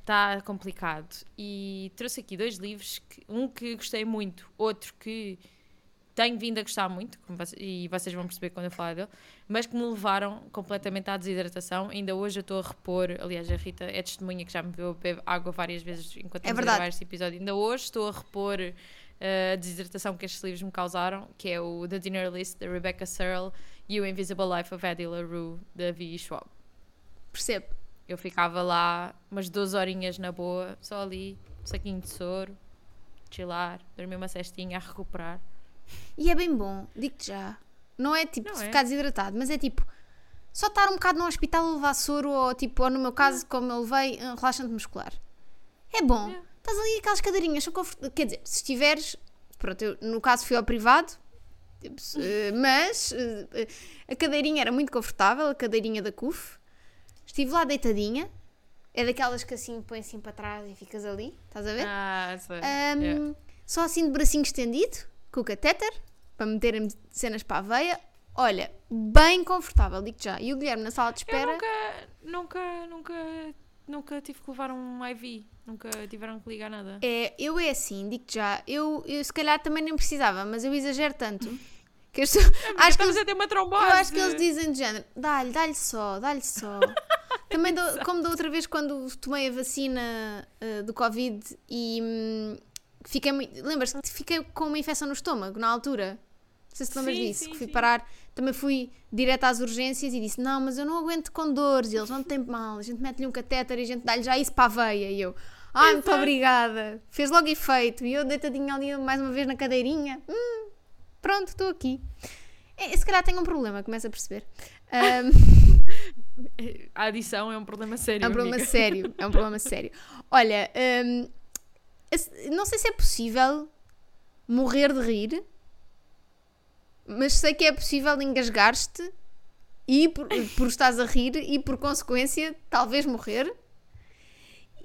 está complicado. E trouxe aqui dois livros, que, um que gostei muito, outro que tenho vindo a gostar muito, vocês, e vocês vão perceber quando eu falar dele, mas que me levaram completamente à desidratação. Ainda hoje eu estou a repor, aliás, a Rita é testemunha que já me viu beber água várias vezes enquanto é gravar este episódio. Ainda hoje estou a repor a desertação que estes livros me causaram, que é o The Dinner List, da Rebecca Searle, e o Invisible Life of Eddie LaRue, da V. Schwab. Percebo. Eu ficava lá umas 12 horinhas na boa, só ali, saquinho de soro, chilar, dormir uma cestinha, a recuperar. E é bem bom, digo-te já. Não é tipo Não é. ficar desidratado, mas é tipo só estar um bocado no hospital a levar soro ou tipo, ou no meu caso, é. como eu levei, relaxante muscular. É bom. É estás ali aquelas cadeirinhas, são confortáveis. Quer dizer, se estiveres, pronto, eu no caso fui ao privado, tipo, eh, mas eh, a cadeirinha era muito confortável, a cadeirinha da CUF. Estive lá deitadinha, é daquelas que assim põe assim para trás e ficas ali, estás a ver? Ah, sei. Um, yeah. Só assim de bracinho estendido, com o catéter, para meterem cenas para a veia. Olha, bem confortável, digo já. E o Guilherme na sala de espera. Eu nunca, nunca, nunca, nunca tive que levar um IV. Nunca tiveram que ligar nada. É, eu é assim, digo já. Eu, eu se calhar também nem precisava, mas eu exagero tanto. Que eu estou, é, acho que eles, a ter uma trombose. Eu acho que eles dizem de género: dá-lhe, dá-lhe só, dá-lhe só. também, do, como da outra vez, quando tomei a vacina uh, do Covid e hum, fiquei. Lembras-te que fiquei com uma infecção no estômago na altura? Não sei se te lembras sim, disso. Sim, que fui sim. parar, também fui direto às urgências e disse: Não, mas eu não aguento com dores. E eles não tem mal, a gente mete-lhe um catéter e a gente dá-lhe já isso para a veia. E eu: Ai, muito obrigada. Fez logo efeito. E eu deitadinha ali mais uma vez na cadeirinha. Hum, pronto, estou aqui. É, se calhar tenho um problema, começa a perceber. Um, a adição é um problema sério. É um problema amiga. sério. É um problema sério. Olha, um, não sei se é possível morrer de rir, mas sei que é possível engasgar-te e por, por estás a rir e por consequência talvez morrer.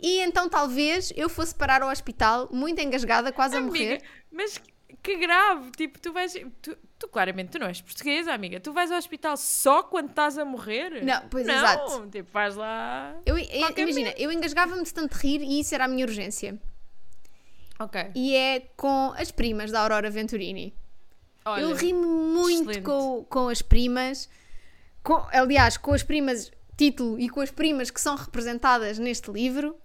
E então talvez eu fosse parar ao hospital muito engasgada, quase a amiga, morrer. Mas que grave, tipo, tu vais. Tu, tu, claramente tu não és portuguesa, amiga. Tu vais ao hospital só quando estás a morrer? Não, pois não, exato. Tipo, vais lá. Eu, eu imagina, eu engasgava-me de tanto rir e isso era a minha urgência. Ok. E é com as primas da Aurora Venturini. Olha, eu ri-me muito com, com as primas. Com, aliás, com as primas título e com as primas que são representadas neste livro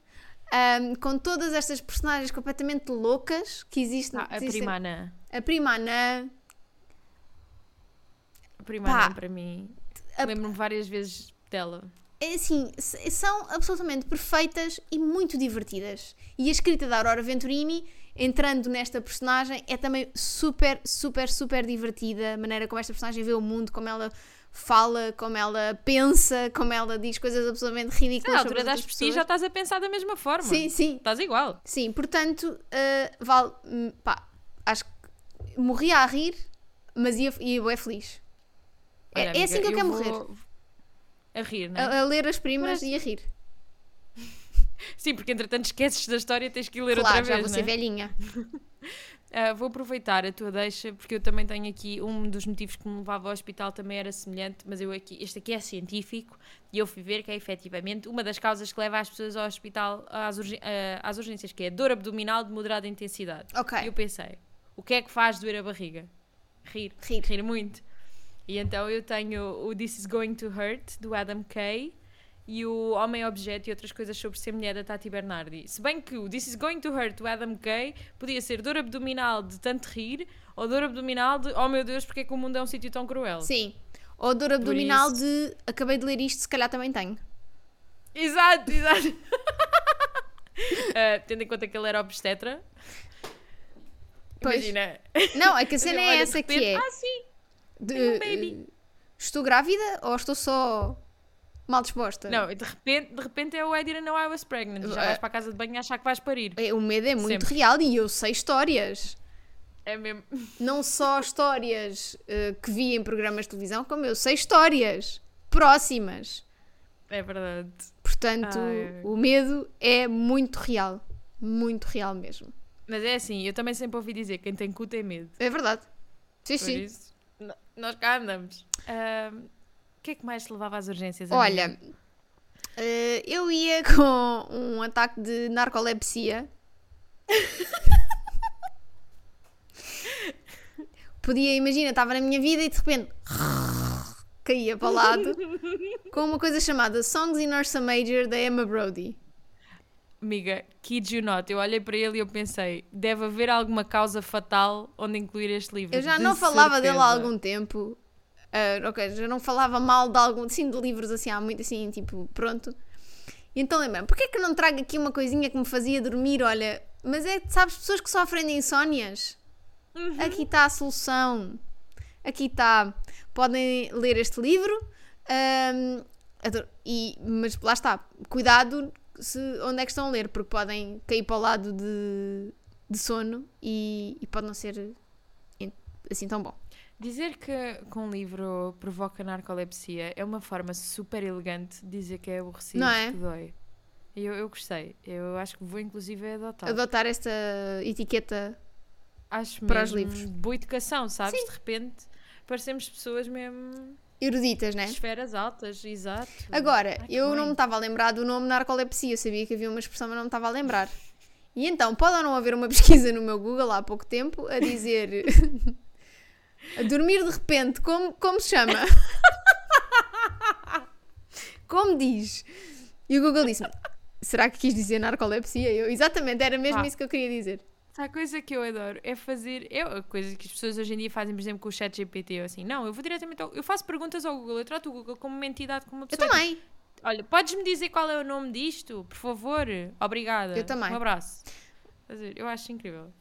um, com todas estas personagens completamente loucas que existem. Ah, a prima Anã. A prima Anã. A prima Anã, para mim. Lembro-me várias vezes dela. é assim, são absolutamente perfeitas e muito divertidas. E a escrita da Aurora Venturini, entrando nesta personagem, é também super, super, super divertida. A maneira como esta personagem vê o mundo, como ela fala, como ela pensa, como ela diz coisas absolutamente Na ridículas sobre altura as das por já estás a pensar da mesma forma. Sim, sim, Estás igual. sim. Portanto, uh, vale, hum, pá, acho que morria a rir, mas ia, ia bué feliz. É, Olha, é amiga, assim que eu, quero morrer. A rir, não é? A, a ler as primas Parece- e a rir. Sim, porque entretanto esqueces da história e tens que ler claro, outra já vez, vou não ser é? velhinha. Ah, vou aproveitar a tua deixa, porque eu também tenho aqui um dos motivos que me levava ao hospital também era semelhante, mas eu aqui, este aqui é científico e eu fui ver que é efetivamente uma das causas que leva as pessoas ao hospital às, urgen- ah, às urgências, que é dor abdominal de moderada intensidade. Ok. E eu pensei, o que é que faz doer a barriga? Rir. Rir. Rir muito. E então eu tenho o This Is Going to Hurt, do Adam Kay, e o Homem Objeto e outras coisas sobre ser mulher da Tati Bernardi. Se bem que o This Is Going to Hurt, do Adam Kay, podia ser dor abdominal de tanto rir, ou dor abdominal de, oh meu Deus, porque é que o mundo é um sítio tão cruel. Sim. Ou dor abdominal de acabei de ler isto, se calhar também tenho. Exato, exato. Ah, tendo em conta que ele era obstetra. Pois. Imagina. Não, é que a cena é essa que é. Ah, sim. de, um baby. eh, estou grávida ou estou só mal disposta? Não, e de repente, de repente é o I didn't know I was pregnant. Já É. vais para a casa de banho e achar que vais parir. É, O medo é muito Sempre. real e eu sei histórias. É mesmo. Não só histórias eh, que vi em programas de televisão, como eu sei histórias próximas. É verdade. Portanto, Ai. o medo é muito real. Muito real mesmo. Mas é assim, eu também sempre ouvi dizer que quem tem cu tem medo. É verdade. Sim, Por sim. isso, nós cá andamos. O que é que mais te levava às urgências? Olha, eh, eu ia com um ataque de narcolepsia. Podia, imagina, estava na minha vida e de repente caía para o lado com uma coisa chamada Songs in Ursa Major da Emma Brody. Amiga, kid you not. Eu olhei para ele e eu pensei, deve haver alguma causa fatal onde incluir este livro. Eu já De não falava dele há certeza. algum tempo. Ah, ok, já não falava mal de algum, sim, de livros assim, há muito assim, tipo, pronto. E então lembra porquê é que não trago aqui uma coisinha que me fazia dormir? Olha, mas é, sabes, pessoas que sofrem de insónias. Aqui está a solução. Aqui está. Podem ler este livro. adoro- e, mas lá está. Cuidado se, onde é que estão a ler, porque podem cair para o lado de, de sono e, e pode não ser assim tão bom. Dizer que, que um livro provoca narcolepsia é uma forma super elegante de dizer que é aborrecido Não é? que dói. Eu, eu gostei. Eu acho que vou inclusive adotar. Adotar esta etiqueta. Acho para os livros. boa educação, sabes? De repente parecemos pessoas mesmo Eruditas, né? esferas altas, exato. Agora, Ai, eu bem. não me estava a lembrar do nome narcolepsia, eu sabia que havia uma expressão, mas não me estava a lembrar. E então, pode ou não haver uma pesquisa no meu Google há pouco tempo a dizer a dormir de repente, como, como se chama? como diz? E o Google disse será que quis dizer narcolepsia? Eu, exatamente, era mesmo Pá. isso que eu queria dizer. A coisa que eu adoro é fazer. Eu, a coisa que as pessoas hoje em dia fazem, por exemplo, com o chat GPT, eu assim, não, eu vou diretamente ao, Eu faço perguntas ao Google, eu trato o Google como uma entidade, como uma Eu pessoa. também. Olha, podes-me dizer qual é o nome disto? Por favor. Obrigada. Eu também. Um abraço. Eu acho incrível.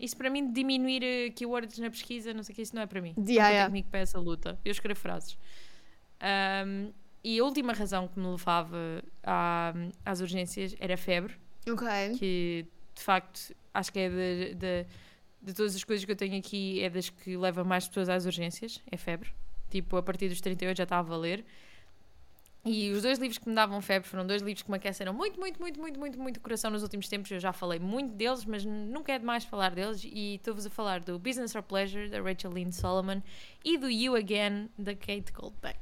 Isso para mim, diminuir eh, keywords na pesquisa, não sei o que, isso não é para mim. De- Não yeah, yeah. técnico para essa luta. Eu escrevo frases. Ahm, e a última razão que me levava à- às urgências era febre Ok. que de facto acho que é de, de, de todas as coisas que eu tenho aqui é das que leva mais pessoas às urgências, é febre. Tipo, a partir dos 38 já está a valer. E os dois livros que me davam febre foram dois livros que me aqueceram muito, muito, muito, muito, muito, muito o coração nos últimos tempos. Eu já falei muito deles, mas nunca é demais falar deles. E estou-vos a falar do Business or Pleasure, da Rachel Lynn Solomon, e do You Again, da Kate Goldbeck.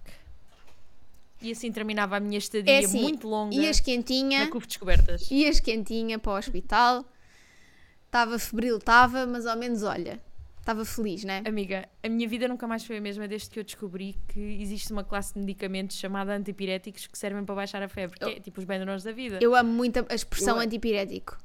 E assim terminava a minha estadia É assim, muito longa Ias quentinha. na CUF Descobertas. Ias quentinha para o hospital, estava febril, estava, mas ao menos olha, estava feliz, né? Amiga, a minha vida nunca mais foi a mesma desde que eu descobri que existe uma classe de medicamentos chamada antipiréticos que servem para baixar a febre, que é tipo os bendanós da vida. Eu amo muito a a expressão Eu- antipirético.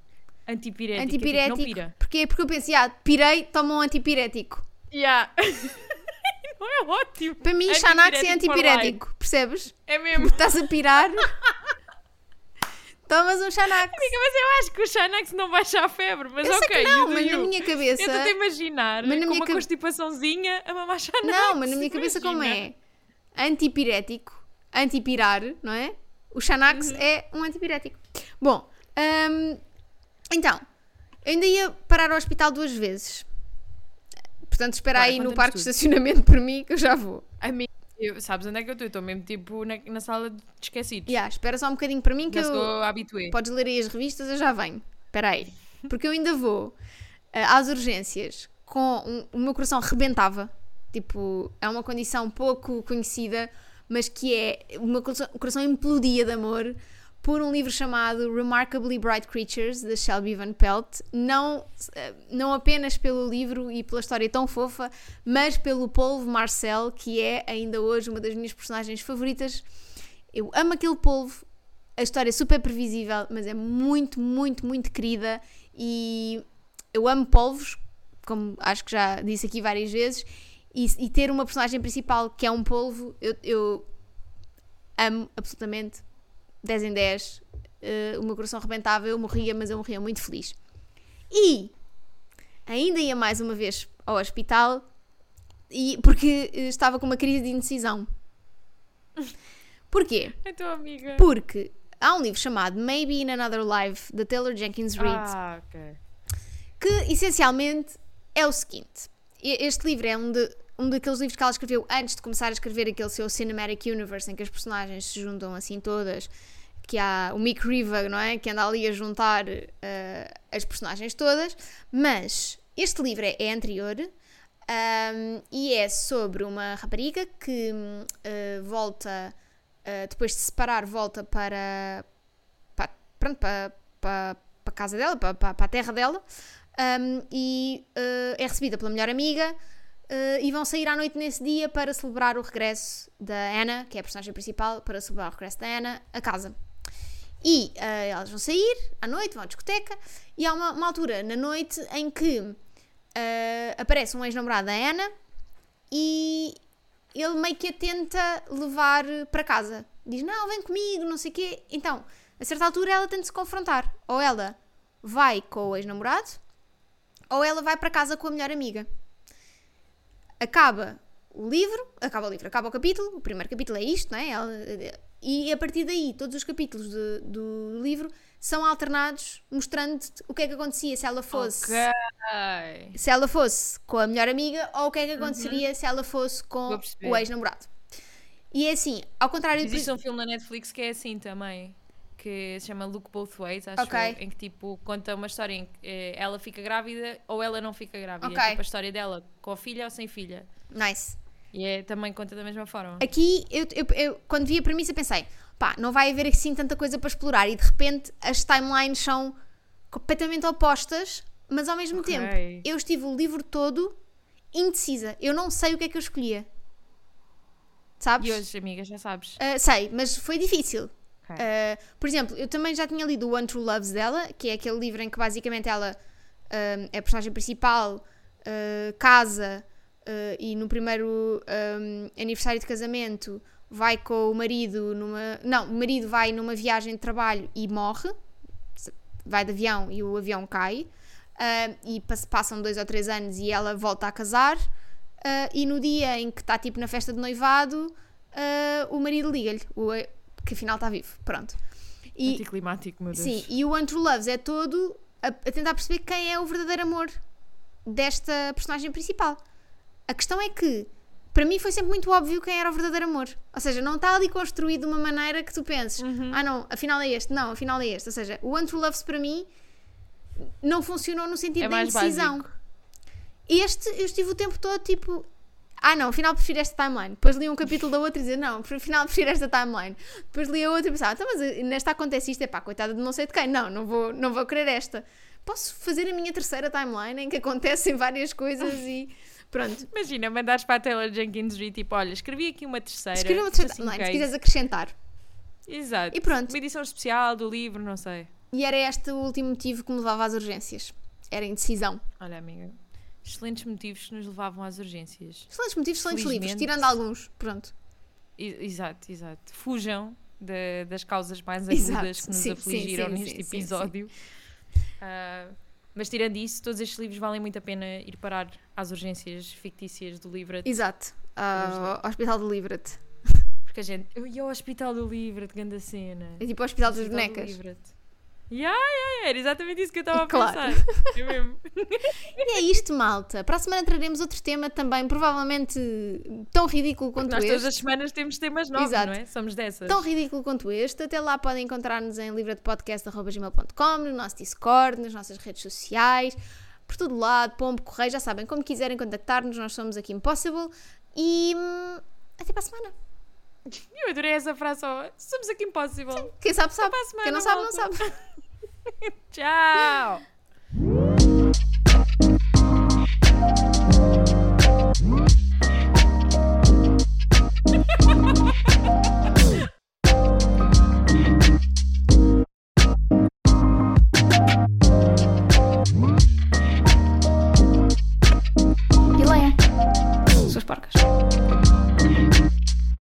Antipirético, Antipirético. É tipo, não pira. Porquê? Porque eu pensei, ah, pirei, toma um antipirético. Yeah. não é ótimo. Para mim, Xanax é antipirético, percebes? É mesmo. Porque estás a pirar. Tomas um Xanax. Amiga, mas eu acho que o Xanax não baixa a febre, mas Eu ok. não, mas na minha cabeça. Eu estou a imaginar Mas na com minha uma cabe- constipaçãozinha a mamar Xanax. Não, mas na minha cabeça como imagina. é antipirético, antipirar, não é? O Xanax Uhum. é um antipirético. Bom, hum, então, eu ainda ia parar ao hospital duas vezes. Portanto, espera aí no parque de estacionamento por mim que eu já vou. Amiga, eu- sabes onde é que eu estou? Estou mesmo tipo na, na sala de esquecidos. Yeah, espera só um bocadinho para mim que eu... sou habitué. Podes ler aí as revistas, eu já venho. Espera aí. Porque eu ainda vou eh, às urgências com... um- o meu coração rebentava. Tipo, é uma condição pouco conhecida, mas que é... O meu coração, o coração implodia de amor por um livro chamado Remarkably Bright Creatures, de Shelby Van Pelt. Não, eh, não apenas pelo livro e pela história tão fofa, mas pelo polvo Marcel, que é ainda hoje uma das minhas personagens favoritas. Eu amo aquele polvo, a história é super previsível, mas é muito, muito, muito querida e eu amo polvos, como acho que já disse aqui várias vezes, e, e ter uma personagem principal que é um polvo, eu, eu amo absolutamente 10 em 10. eh, o meu coração rebentava, eu morria, mas eu morria muito feliz. E ainda ia mais uma vez ao hospital e, porque eh, estava com uma crise de indecisão. Porquê? Então, amiga. Porque há um livro chamado Maybe in Another Life, da Taylor Jenkins Reid, Ah, ok. que essencialmente é o seguinte: este livro é um, de, um daqueles livros que ela escreveu antes de começar a escrever aquele seu Cinematic Universe em que as personagens se juntam assim todas. Que há o Mick Riva, não é? Que anda ali a juntar eh, as personagens todas. Mas este livro é, é anterior ahm, e é sobre uma rapariga que eh, volta, eh, depois de se separar, volta para, para, pronto, para, para, para a casa dela, para, para, a terra dela, um, e uh, é recebida pela melhor amiga uh, e vão sair à noite nesse dia para celebrar o regresso da Anna, que é a personagem principal, para celebrar o regresso da Anna a casa. E uh, elas vão sair à noite, vão à discoteca, e há uma, uma altura na noite em que uh, aparece um ex-namorado da Anna e ele meio que a tenta levar para casa. Diz: Não, vem comigo, não sei o quê. Então, a certa altura, ela tenta se confrontar. Ou ela vai com o ex-namorado, ou ela vai para casa com a melhor amiga. Acaba o livro, acaba o livro, acaba o capítulo. O primeiro capítulo é isto, não é? Ela- e a partir daí, todos os capítulos de- do livro são alternados, mostrando-te o que é que acontecia se ela fosse Ok. se ela fosse com a melhor amiga ou o que é que aconteceria se ela fosse com Uhum. O ex-namorado. E é assim, ao contrário de. Existe um filme na Netflix que é assim também. Que se chama Look Both Ways, acho Ok. eu, em que tipo conta uma história em que eh, ela fica grávida ou ela não fica grávida. Ok. É tipo a história dela com a filha ou sem filha. Nice. E é, também conta da mesma forma. Aqui, eu, eu- eu- quando vi a premissa, pensei: pá, não vai haver assim tanta coisa para explorar. E de repente as timelines são completamente opostas, mas ao mesmo Ok. tempo eu estive o livro todo indecisa. Eu não sei o que é que eu escolhia. Sabes? E hoje, amiga, já sabes. Ah, sei, mas foi difícil. Ok. Uh, por exemplo, eu também já tinha lido One True Loves dela, que é aquele livro em que basicamente ela um, é a personagem principal, uh, casa uh, e no primeiro um, aniversário de casamento vai com o marido numa. Não, o marido vai numa viagem de trabalho e morre, vai de avião e o avião cai, uh, e pass- passam dois ou três anos e ela volta a casar. e no dia em que está tipo na festa de noivado, o marido liga-lhe, que afinal está vivo. Pronto. E, Anticlimático, meu Deus. sim, e o One True Loves é todo a, a tentar perceber quem é o verdadeiro amor desta personagem principal. A questão é que, para mim, foi sempre muito óbvio quem era o verdadeiro amor. Ou seja, não está ali construído de uma maneira que tu penses, Uhum. ah não, afinal é este, não, afinal é este. Ou seja, o One True Loves para mim não funcionou no sentido É da indecisão. básico. Este, eu estive o tempo todo tipo. Ah, não, afinal prefiro esta timeline. Depois li um capítulo da outra e dizer, não, afinal prefiro esta timeline. Depois li a outra e pensava, então, mas nesta acontece isto, é pá, coitada de não sei de quem. Não, não vou, não vou querer esta. Posso fazer a minha terceira timeline em que acontecem várias coisas e pronto. Imagina, mandares para a Taylor Jenkins Reid tipo, olha, escrevi aqui uma terceira. Escreva uma terceira in timeline, se case. quiseres acrescentar. Exato. E pronto. Uma edição especial do livro, não sei. E era este o último motivo que me levava às urgências. Era a indecisão. Olha, amiga, excelentes motivos que nos levavam às urgências. Excelentes motivos, excelentes livros, tirando alguns. Pronto. E- Exato, exato. Fujam da- das causas mais Exato, agudas que nos sim, afligiram sim, neste sim, sim, episódio. Ah, mas tirando isso, todos estes livros valem muito a pena ir parar às urgências fictícias do livro. Exato. Ah, o Hospital do Livret. Porque a gente. Ia ao Hospital do Livro de grande cena. É tipo o Hospital das Hospital do Bonecas. Livret. Ya, ya, ya, era exatamente isso que eu estava a Claro. pensar. É mesmo. E é isto, malta. Para a semana traremos outro tema também, provavelmente tão ridículo quanto Nós todas este. as semanas temos temas novos, Exato. não é? Somos dessas. Tão ridículo quanto este. Até lá podem encontrar-nos em livradepodcast.gmail.com, no nosso Discord, nas nossas redes sociais, por todo lado, pombo, correio, já sabem, como quiserem contactar-nos, nós somos aqui Impossible. E hum, até para a semana. Eu adorei essa frase. Somos aqui impossível. Sim, quem sabe, sabe. Quem não sabe, não sabe. Tchau.